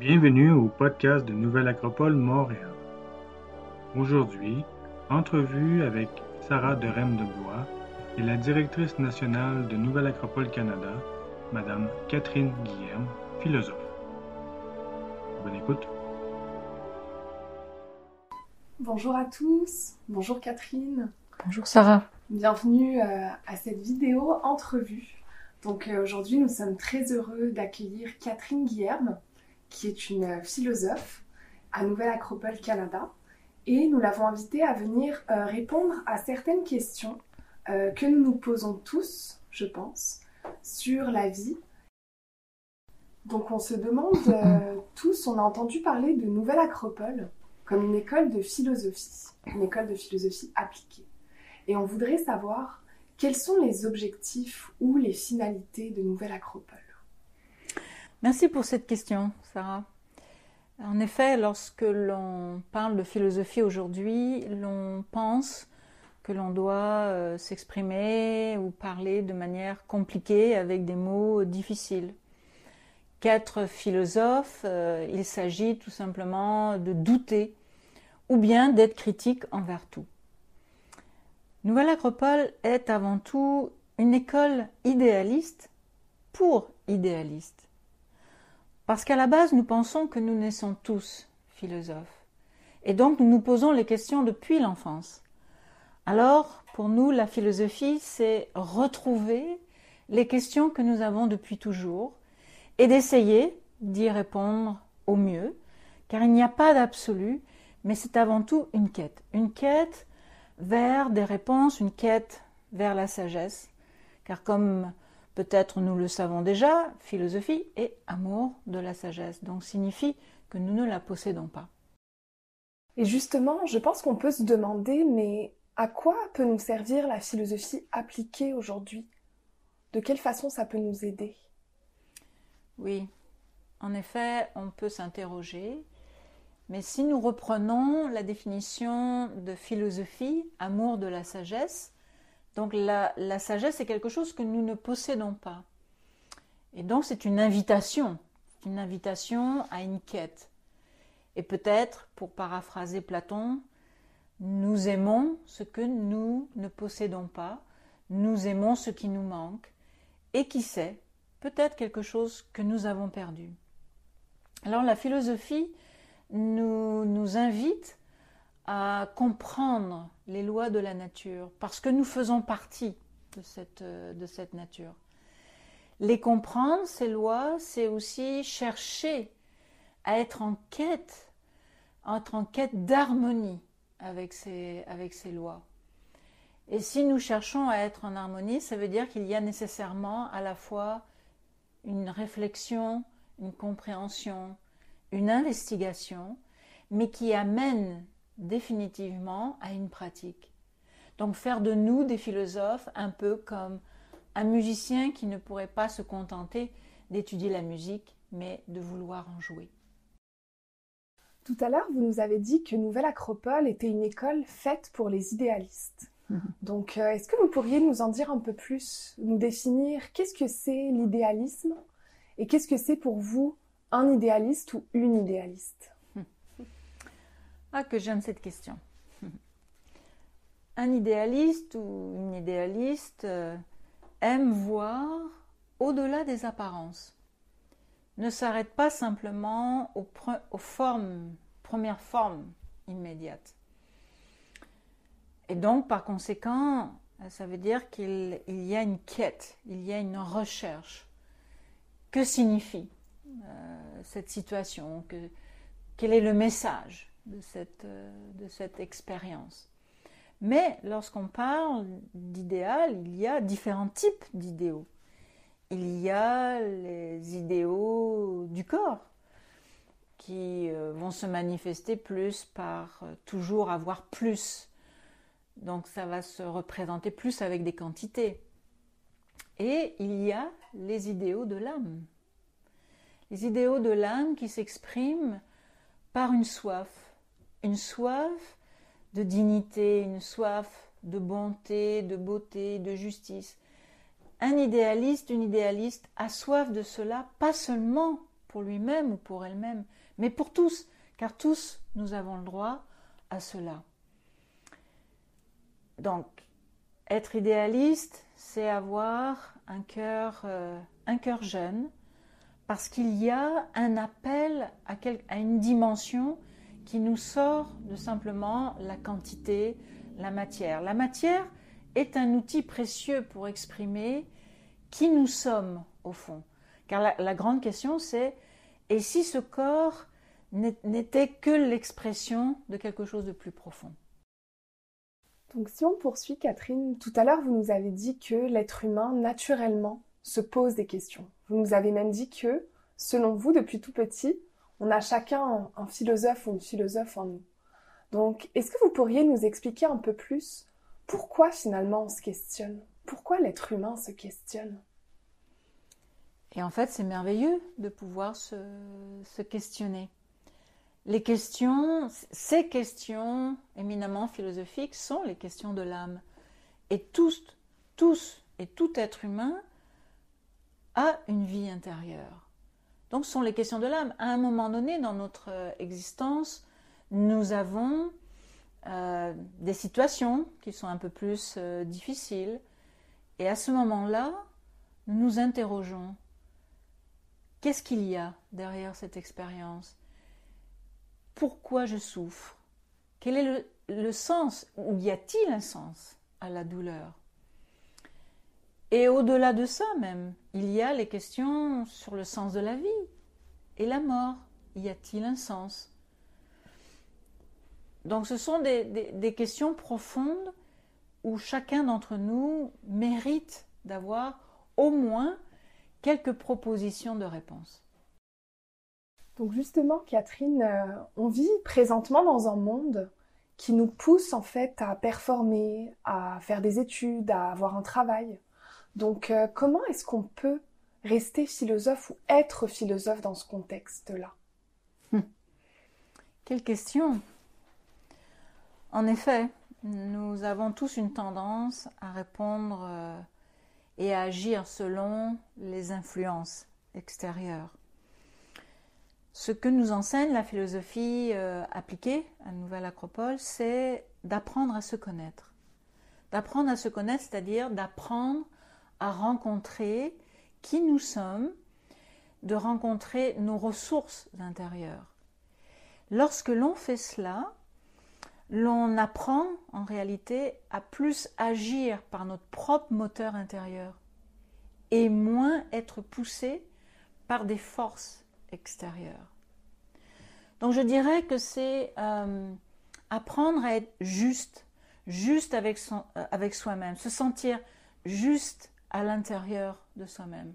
Bienvenue au podcast de Nouvelle Acropole Montréal. Aujourd'hui, entrevue avec Sarah de Rennes de Bois et la directrice nationale de Nouvelle Acropole Canada, Madame Catherine Guillerme, philosophe. Bonne écoute. Bonjour à tous, bonjour Catherine. Bonjour Sarah. Bienvenue euh, à cette vidéo entrevue. Donc euh, aujourd'hui, nous sommes très heureux d'accueillir Catherine Guillerme, qui est une philosophe à Nouvelle Acropole Canada. Et nous l'avons invitée à venir euh, répondre à certaines questions que nous nous posons tous, je pense, sur la vie. Donc on se demande tous, on a entendu parler de Nouvelle Acropole comme une école de philosophie, une école de philosophie appliquée. Et on voudrait savoir quels sont les objectifs ou les finalités de Nouvelle Acropole. Merci pour cette question, Sarah. En effet, lorsque l'on parle de philosophie aujourd'hui, l'on pense que l'on doit euh, s'exprimer ou parler de manière compliquée avec des mots difficiles. Qu'être philosophe, euh, il s'agit tout simplement de douter ou bien d'être critique envers tout. Nouvelle Acropole est avant tout une école idéaliste pour idéalistes. Parce qu'à la base, nous pensons que nous naissons tous philosophes. Et donc, nous nous posons les questions depuis l'enfance. Alors, pour nous, la philosophie, c'est retrouver les questions que nous avons depuis toujours et d'essayer d'y répondre au mieux, car il n'y a pas d'absolu, mais c'est avant tout une quête. Une quête vers des réponses, une quête vers la sagesse, car comme peut-être nous le savons déjà, philosophie est amour de la sagesse, donc signifie que nous ne la possédons pas. Et justement, je pense qu'on peut se demander, mais à quoi peut nous servir la philosophie appliquée aujourd'hui? De quelle façon ça peut nous aider? Oui, en effet, on peut s'interroger. Mais si nous reprenons la définition de philosophie, amour de la sagesse, donc la, sagesse est quelque chose que nous ne possédons pas. Et donc c'est une invitation, une invitation à une quête. Et peut-être, pour paraphraser Platon, nous aimons ce que nous ne possédons pas, nous aimons ce qui nous manque, et qui sait, peut-être quelque chose que nous avons perdu. Alors la philosophie, nous, nous invite à comprendre les lois de la nature, parce que nous faisons partie de cette, de cette nature. Les comprendre, ces lois, c'est aussi chercher à être en quête, être en quête d'harmonie avec ces, avec ces lois. Et si nous cherchons à être en harmonie, ça veut dire qu'il y a nécessairement à la fois une réflexion, une compréhension, une investigation, mais qui amène définitivement à une pratique. Donc faire de nous des philosophes un peu comme un musicien qui ne pourrait pas se contenter d'étudier la musique, mais de vouloir en jouer. Tout à l'heure, vous nous avez dit que Nouvelle Acropole était une école faite pour les idéalistes. Donc, euh, est-ce que vous pourriez nous en dire un peu plus, nous définir qu'est-ce que c'est l'idéalisme et qu'est-ce que c'est pour vous un idéaliste ou une idéaliste? Ah, que j'aime cette question. Un idéaliste ou une idéaliste euh, aime voir au-delà des apparences. Ne s'arrête pas simplement aux, formes, premières formes immédiates. Et donc, par conséquent, ça veut dire qu'il y a une quête, il y a une recherche. Que signifie euh, cette situation? Que, Quel est le message? De cette, euh, de cette expérience Mais lorsqu'on parle d'idéal, il y a différents types d'idéaux. Il y a les idéaux du corps qui euh, vont se manifester plus par toujours avoir plus. Donc ça va se représenter plus avec des quantités. Et il y a les idéaux de l'âme les idéaux de l'âme qui s'expriment par une soif, une soif de dignité, une soif de bonté, de beauté, de justice. Un idéaliste, une idéaliste a soif de cela, pas seulement pour lui-même ou pour elle-même, mais pour tous, car tous nous avons le droit à cela. Donc, être idéaliste, c'est avoir un cœur, euh, jeune, parce qu'il y a un appel à, une dimension qui nous sort de simplement la quantité, la matière. La matière est un outil précieux pour exprimer qui nous sommes au fond. Car la, grande question c'est, et si ce corps n'était que l'expression de quelque chose de plus profond? Donc si on poursuit Catherine, tout à l'heure vous nous avez dit que l'être humain naturellement se pose des questions. Vous nous avez même dit que, selon vous, depuis tout petit, on a chacun un philosophe ou une philosophe en nous. Donc, est-ce que vous pourriez nous expliquer un peu plus pourquoi finalement on se questionne? Pourquoi l'être humain se questionne? Et en fait, c'est merveilleux de pouvoir se, questionner. Les questions, ces questions éminemment philosophiques sont les questions de l'âme. Et tous, tous et tout être humain a une vie intérieure. Donc ce sont les questions de l'âme. À un moment donné dans notre existence, nous avons euh, des situations qui sont un peu plus euh, difficiles. Et à ce moment-là, nous nous interrogeons. Qu'est-ce qu'il y a derrière cette expérience? Pourquoi je souffre? Quel est le sens? Ou y a-t-il un sens à la douleur? Et au-delà de ça même, il y a les questions sur le sens de la vie et la mort. Y a-t-il un sens? Donc ce sont des, questions profondes où chacun d'entre nous mérite d'avoir au moins quelques propositions de réponse. Donc justement, Catherine, euh, on vit présentement dans un monde qui nous pousse en fait à performer, à faire des études, à avoir un travail. Donc euh, comment est-ce qu'on peut rester philosophe ou être philosophe dans ce contexte-là? Hum. Quelle question en effet, nous avons tous une tendance à répondre euh, et à agir selon les influences extérieures. Ce que nous enseigne la philosophie euh, appliquée à Nouvelle Acropole, c'est d'apprendre à se connaître. D'apprendre à se connaître, c'est-à-dire d'apprendre à rencontrer qui nous sommes, de rencontrer nos ressources intérieures. Lorsque l'on fait cela, l'on apprend en réalité à plus agir par notre propre moteur intérieur et moins être poussé par des forces extérieures. Donc je dirais que c'est euh, apprendre à être juste, juste avec, euh, avec soi-même, se sentir juste à l'intérieur de soi-même.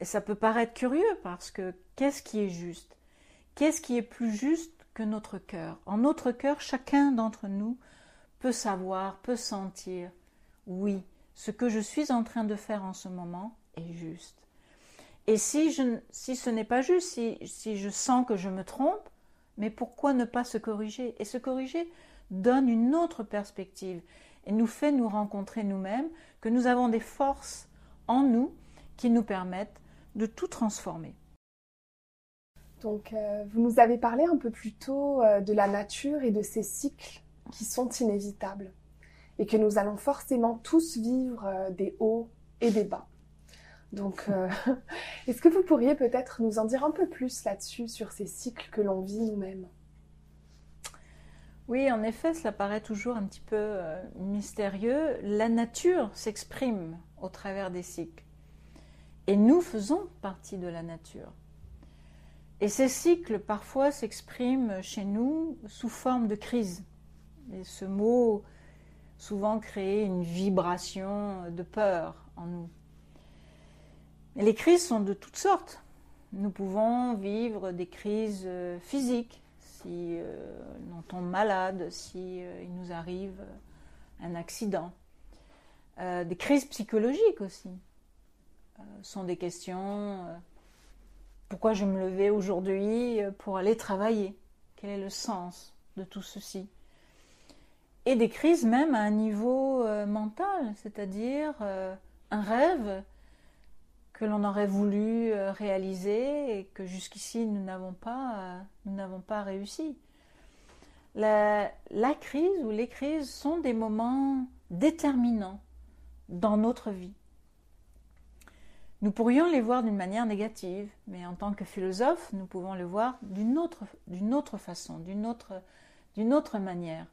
Et ça peut paraître curieux parce que qu'est-ce qui est juste? Qu'est-ce qui est plus juste que notre cœur? En notre cœur, chacun d'entre nous peut savoir, peut sentir, oui, ce que je suis en train de faire en ce moment est juste. Et si, je, si ce n'est pas juste, si, si je sens que je me trompe, mais pourquoi ne pas se corriger? Et se corriger donne une autre perspective et nous fait nous rencontrer nous-mêmes, que nous avons des forces en nous qui nous permettent de tout transformer. Donc, euh, vous nous avez parlé un peu plus tôt euh, de la nature et de ces cycles qui sont inévitables et que nous allons forcément tous vivre euh, des hauts et des bas. Donc, est-ce que vous pourriez peut-être nous en dire un peu plus là-dessus, sur ces cycles que l'on vit nous-mêmes? Oui, en effet, cela paraît toujours un petit peu mystérieux. La nature s'exprime au travers des cycles. Et nous faisons partie de la nature. Et ces cycles parfois s'expriment chez nous sous forme de crise. Et ce mot souvent crée une vibration de peur en nous. Les crises sont de toutes sortes. Nous pouvons vivre des crises euh, physiques, si euh, on tombe malade, si euh, il nous arrive un accident. des crises psychologiques aussi. sont des questions pourquoi je me levais aujourd'hui euh, pour aller travailler? Quel est le sens de tout ceci? Et des crises même à un niveau euh, mental, c'est-à-dire euh, un rêve que l'on aurait voulu euh, réaliser et que jusqu'ici nous n'avons pas, euh, nous n'avons pas réussi. La, crise ou les crises sont des moments déterminants dans notre vie. Nous pourrions les voir d'une manière négative, mais en tant que philosophe, nous pouvons les voir d'une autre, d'une autre façon, d'une autre, d'une autre manière.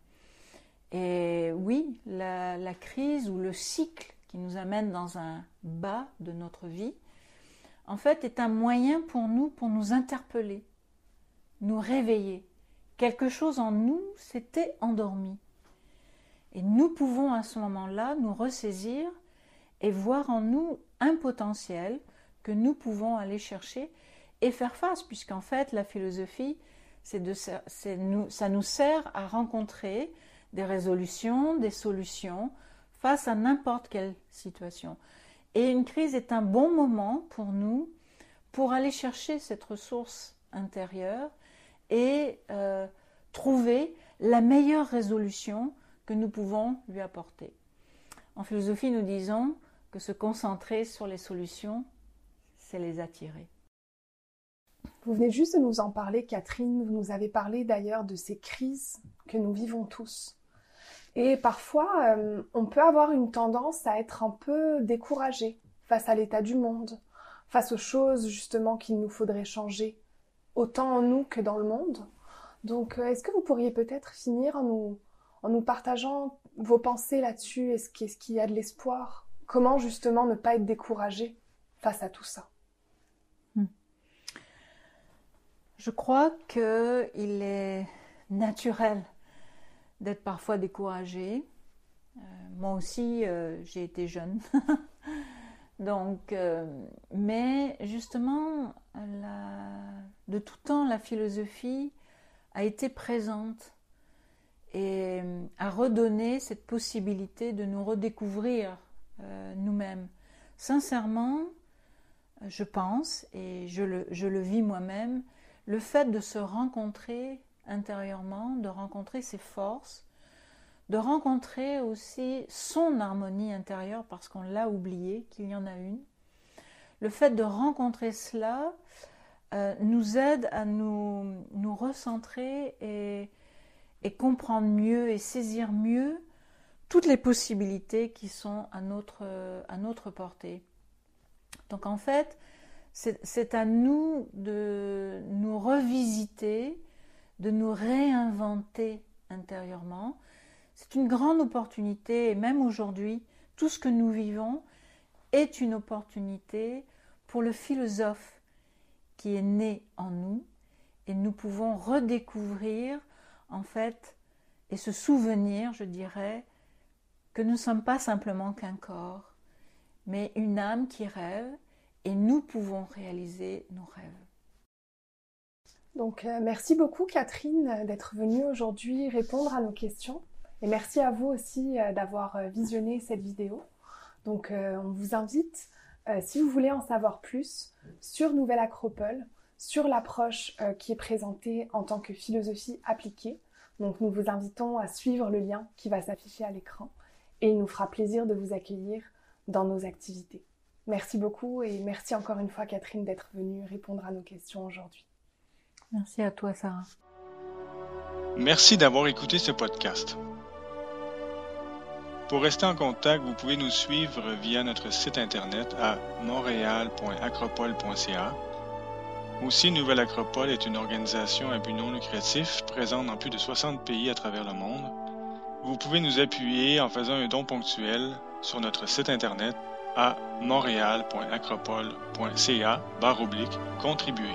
Et oui, la, crise ou le cycle qui nous amène dans un bas de notre vie, en fait, est un moyen pour nous, pour nous interpeller, nous réveiller. Quelque chose en nous s'était endormi. Et nous pouvons à ce moment-là nous ressaisir et voir en nous un potentiel que nous pouvons aller chercher et faire face, puisqu'en fait la philosophie, c'est de, nous, ça nous sert à rencontrer des résolutions, des solutions face à n'importe quelle situation. Et une crise est un bon moment pour nous pour aller chercher cette ressource intérieure et euh, trouver la meilleure résolution que nous pouvons lui apporter. En philosophie, nous disons que se concentrer sur les solutions, c'est les attirer. Vous venez juste de nous en parler, Catherine. Vous nous avez parlé d'ailleurs de ces crises que nous vivons tous. Et parfois, euh, on peut avoir une tendance à être un peu découragé face à l'état du monde, face aux choses justement qu'il nous faudrait changer, autant en nous que dans le monde. Donc, euh, est-ce que vous pourriez peut-être finir en nous, en nous partageant vos pensées là-dessus Est-ce qu'il y a de l'espoir? Comment justement ne pas être découragé face à tout ça? Hmm. Je crois qu'il est naturel d'être parfois découragé. Euh, moi aussi, euh, j'ai été jeune. Donc, euh, mais justement, de tout temps, la philosophie a été présente et a redonné cette possibilité de nous redécouvrir nous-mêmes. Sincèrement, je pense, et je le, je le vis moi-même, le fait de se rencontrer intérieurement, de rencontrer ses forces, de rencontrer aussi son harmonie intérieure parce qu'on l'a oublié, qu'il y en a une. Le fait de rencontrer cela euh, nous aide à nous, nous recentrer et, et comprendre mieux et saisir mieux toutes les possibilités qui sont à notre, à notre portée. Donc en fait, c'est à nous de nous revisiter, de nous réinventer intérieurement. C'est une grande opportunité et même aujourd'hui, tout ce que nous vivons est une opportunité pour le philosophe qui est né en nous et nous pouvons redécouvrir en fait et se souvenir, je dirais, que nous ne sommes pas simplement qu'un corps, mais une âme qui rêve et nous pouvons réaliser nos rêves. Donc euh, merci beaucoup Catherine d'être venue aujourd'hui répondre à nos questions et merci à vous aussi euh, d'avoir euh, visionné cette vidéo. Donc on vous invite, si vous voulez en savoir plus sur Nouvelle Acropole, sur l'approche qui est présentée en tant que philosophie appliquée. Donc nous vous invitons à suivre le lien qui va s'afficher à l'écran et il nous fera plaisir de vous accueillir dans nos activités. Merci beaucoup et merci encore une fois Catherine d'être venue répondre à nos questions aujourd'hui. Merci à toi Sarah. Merci d'avoir écouté ce podcast. Pour rester en contact, vous pouvez nous suivre via notre site internet à montréal.acropole.ca. Aussi, Nouvelle Acropole est une organisation à but non lucratif présente dans plus de 60 pays à travers le monde vous pouvez nous appuyer en faisant un don ponctuel sur notre site internet à montréal.acropole.ca contribuer.